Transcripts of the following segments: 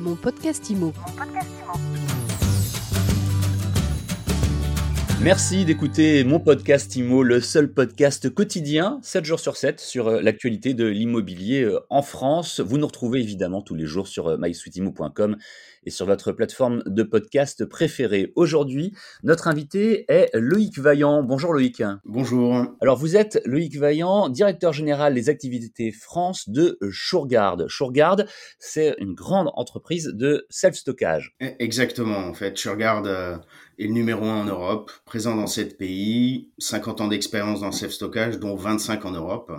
Mon podcast IMO. Merci d'écouter mon podcast IMO, le seul podcast quotidien, 7 jours sur 7, sur euh, l'actualité de l'immobilier euh, en France. Vous nous retrouvez évidemment tous les jours sur euh, mysweetimo.com et sur votre plateforme de podcast préférée. Aujourd'hui, notre invité est Loïc Vaillant. Bonjour Loïc. Bonjour. Alors vous êtes Loïc Vaillant, directeur général des activités France de Shurgard. Shurgard, c'est une grande entreprise de self-stockage. Exactement, en fait. Shurgard est le numéro un en Europe, présent dans sept pays, 50 ans d'expérience dans le self-stockage, dont 25 en Europe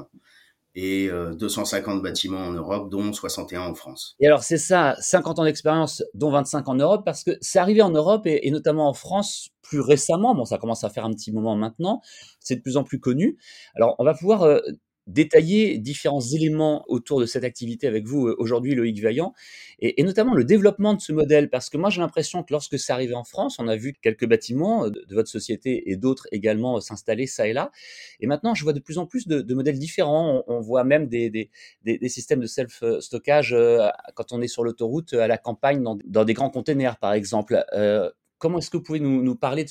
et 250 euh, bâtiments en Europe, dont 61 en France. Et alors c'est ça, 50 ans d'expérience, dont 25 en Europe, parce que c'est arrivé en Europe et, et, notamment en France plus récemment. Bon, ça commence à faire un petit moment maintenant. C'est de plus en plus connu. Alors on va pouvoir euh, détailler différents éléments autour de cette activité avec vous euh, aujourd'hui, Loïc Vaillant, et, notamment le développement de ce modèle, parce que moi j'ai l'impression que lorsque c'est arrivé en France, on a vu quelques bâtiments euh, de, votre société et d'autres également euh, s'installer ça et là, et maintenant je vois de plus en plus de, modèles différents, on, voit même des, des, systèmes de self-stockage quand on est sur l'autoroute, à la campagne, dans, des grands containers par exemple. Comment est-ce que vous pouvez nous, parler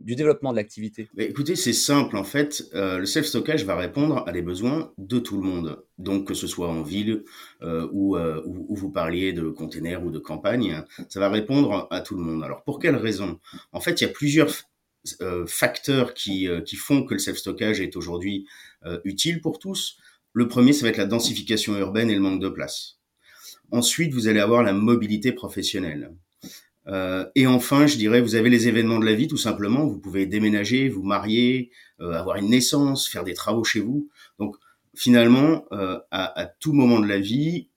du développement de l'activité? Écoutez, c'est simple en fait. Euh, le self-stockage va répondre à des besoins de tout le monde. Donc que ce soit en ville euh, ou euh, où, vous parliez de containers ou de campagne, ça va répondre à tout le monde. Alors pour quelles raisons En fait, il y a plusieurs facteurs qui, qui font que le self-stockage est aujourd'hui utile pour tous. Le premier, ça va être la densification urbaine et le manque de place. Ensuite, vous allez avoir la mobilité professionnelle. Euh, et enfin, je dirais, vous avez les événements de la vie, tout simplement. Vous pouvez déménager, vous marier, euh, avoir une naissance, faire des travaux chez vous. Donc, finalement, euh, à, à, tout moment de la vie,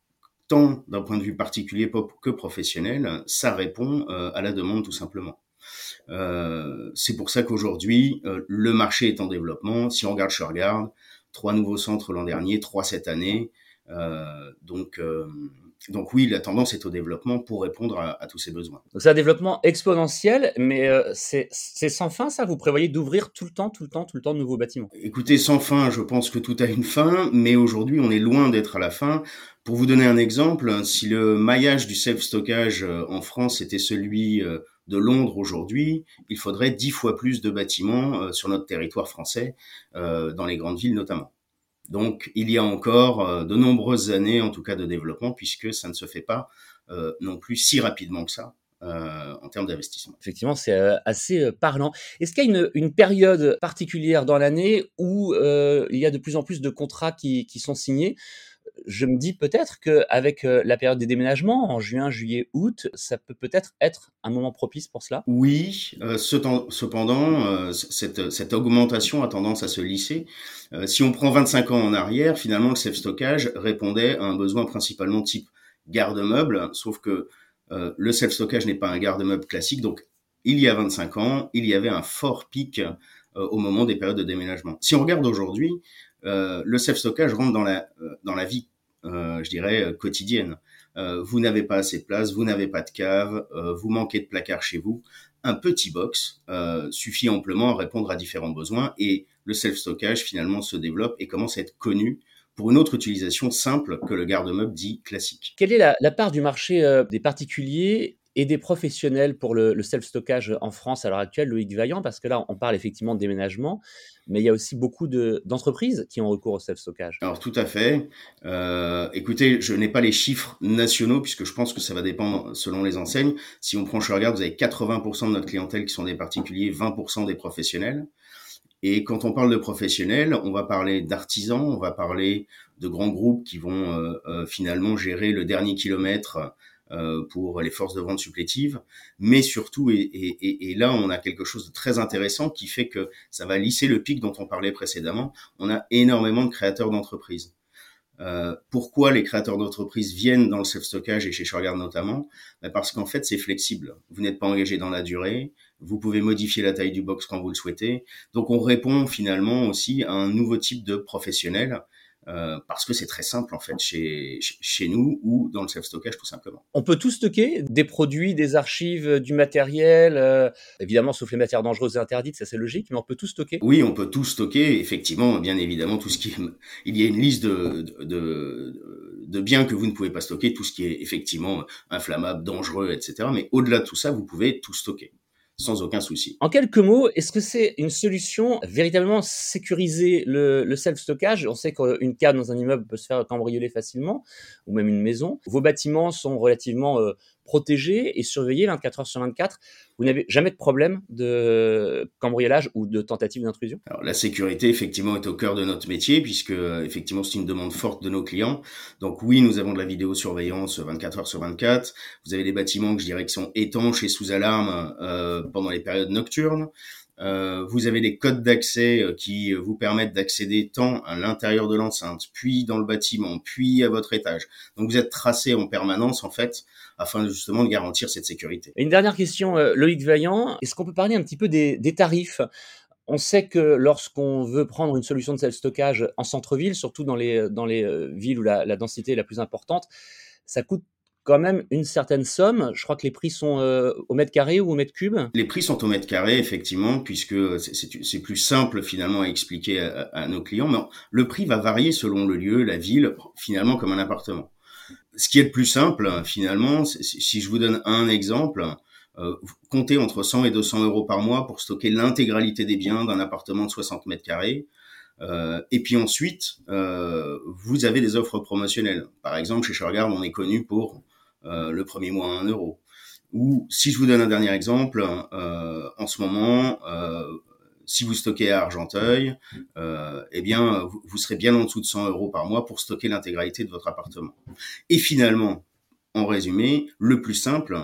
tant d'un point de vue particulier que professionnel, ça répond euh, à la demande, tout simplement. Euh, c'est pour ça qu'aujourd'hui, le marché est en développement. Si on regarde, je regarde, trois nouveaux centres l'an dernier, trois cette année. donc donc oui, la tendance est au développement pour répondre à, tous ces besoins. c'est un développement exponentiel, mais euh, c'est sans fin ça? Vous prévoyez d'ouvrir tout le temps, tout le temps, tout le temps de nouveaux bâtiments? Écoutez, sans fin, je pense que tout a une fin, mais aujourd'hui on est loin d'être à la fin. Pour vous donner un exemple, si le maillage du self-stockage euh, en France était celui euh, de Londres aujourd'hui, il faudrait dix fois plus de bâtiments sur notre territoire français, dans les grandes villes notamment. Donc il y a encore euh, de nombreuses années, en tout cas, de développement, puisque ça ne se fait pas euh, non plus si rapidement que ça. Euh, en termes d'investissement. Effectivement, c'est assez parlant. Est-ce qu'il y a une, période particulière dans l'année où il y a de plus en plus de contrats qui sont signés? Je me dis peut-être qu'avec euh, la période des déménagements, en juin, juillet, août, ça peut peut-être être un moment propice pour cela? Oui, euh, cependant, euh, cette, augmentation a tendance à se lisser. si on prend 25 ans en arrière, finalement, le self-stockage répondait à un besoin principalement type garde-meuble, sauf que le self-stockage n'est pas un garde-meuble classique, donc il y a 25 ans, il y avait un fort pic au moment des périodes de déménagement. Si on regarde aujourd'hui, le self-stockage rentre dans la, euh, dans la vie, euh, je dirais, quotidienne. vous n'avez pas assez de place, vous n'avez pas de cave, vous manquez de placard chez vous. Un petit box suffit amplement à répondre à différents besoins et le self-stockage finalement se développe et commence à être connu pour une autre utilisation simple que le garde-meuble dit classique. Quelle est la part du marché des particuliers et des professionnels pour le, self-stockage en France à l'heure actuelle, Loïc Vaillant, parce que là, on parle effectivement de déménagement, mais il y a aussi beaucoup d'entreprises qui ont recours au self-stockage. Alors tout à fait. Euh, écoutez, je n'ai pas les chiffres nationaux, puisque je pense que ça va dépendre selon les enseignes. Si on prend regarde, vous avez 80% de notre clientèle qui sont des particuliers, 20% des professionnels. Et quand on parle de professionnels, on va parler d'artisans, on va parler de grands groupes qui vont euh, euh, finalement gérer le dernier kilomètre pour les forces de vente supplétives, mais surtout, et, et, et, là on a quelque chose de très intéressant qui fait que ça va lisser le pic dont on parlait précédemment, on a énormément de créateurs d'entreprises. Euh, pourquoi les créateurs d'entreprises viennent dans le self-stockage et chez Shurgard notamment? Ben Parce qu'en fait, c'est flexible. Vous n'êtes pas engagé dans la durée. Vous pouvez modifier la taille du box quand vous le souhaitez. Donc, on répond finalement aussi à un nouveau type de professionnel euh, parce que c'est très simple en fait chez, chez nous ou dans le self-stockage tout simplement. On peut tout stocker, des produits, des archives, du matériel, euh, évidemment sauf les matières dangereuses et interdites, ça c'est logique, mais on peut tout stocker Oui, on peut tout stocker, effectivement, bien évidemment, tout ce qui... Il y a une liste de, de, de biens que vous ne pouvez pas stocker, tout ce qui est effectivement inflammable, dangereux, etc. Mais au-delà de tout ça, vous pouvez tout stocker sans aucun souci. En quelques mots, est-ce que c'est une solution véritablement sécuriser le, self-stockage? On sait qu'une cave dans un immeuble peut se faire cambrioler facilement, ou même une maison. Vos bâtiments sont relativement euh, protégé et surveillé 24 heures sur 24. Vous n'avez jamais de problème de cambriolage ou de tentative d'intrusion? Alors la sécurité effectivement est au cœur de notre métier puisque effectivement c'est une demande forte de nos clients. Donc oui, nous avons de la vidéosurveillance 24 heures sur 24. Vous avez des bâtiments que je dirais qui sont étanches et sous alarme euh, pendant les périodes nocturnes. Euh, vous avez des codes d'accès euh, qui vous permettent d'accéder tant à l'intérieur de l'enceinte, puis dans le bâtiment, puis à votre étage. Donc vous êtes tracé en permanence en fait, afin justement de garantir cette sécurité. Une dernière question, euh, Loïc Vaillant, est-ce qu'on peut parler un petit peu des, tarifs? On sait que lorsqu'on veut prendre une solution de self-stockage en centre-ville, surtout dans les, dans les villes où la densité est la plus importante, ça coûte quand même une certaine somme. Je crois que les prix sont euh, au mètre carré ou au mètre cube? Les prix sont au mètre carré, effectivement, puisque c'est plus simple finalement à expliquer à, nos clients. Mais le prix va varier selon le lieu, la ville, finalement comme un appartement. Ce qui est le plus simple, finalement, si je vous donne un exemple, euh, comptez entre 100 et 200 euros par mois pour stocker l'intégralité des biens d'un appartement de 60 mètres carrés. Euh, et puis ensuite, vous avez des offres promotionnelles. Par exemple, chez Shurgard, on est connu pour le premier mois à 1 euro. Ou si je vous donne un dernier exemple, euh, en ce moment, euh, si vous stockez à Argenteuil, eh bien, vous, serez bien en dessous de 100 euros par mois pour stocker l'intégralité de votre appartement. Et finalement, en résumé, le plus simple,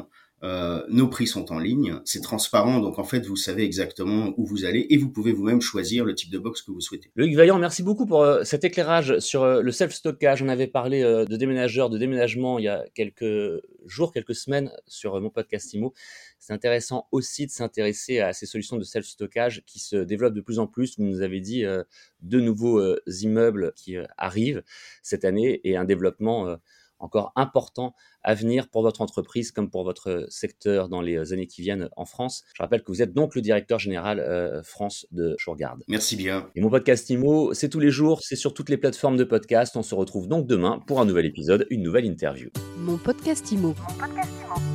euh, nos prix sont en ligne, c'est transparent, donc en fait vous savez exactement où vous allez et vous pouvez vous-même choisir le type de box que vous souhaitez. Luc Vaillant, merci beaucoup pour euh, cet éclairage sur euh, le self-stockage. On avait parlé de déménageurs, de déménagement il y a quelques jours, quelques semaines sur mon podcast IMO. C'est intéressant aussi de s'intéresser à ces solutions de self-stockage qui se développent de plus en plus. Vous nous avez dit de nouveaux immeubles qui arrivent cette année et un développement encore important à venir pour votre entreprise comme pour votre secteur dans les années qui viennent en France. Je rappelle que vous êtes donc le directeur général euh, France de Shurgard. Merci bien. Et mon podcast IMO, c'est tous les jours, c'est sur toutes les plateformes de podcast. On se retrouve donc demain pour un nouvel épisode, une nouvelle interview. Mon podcast IMO. Mon podcast IMO.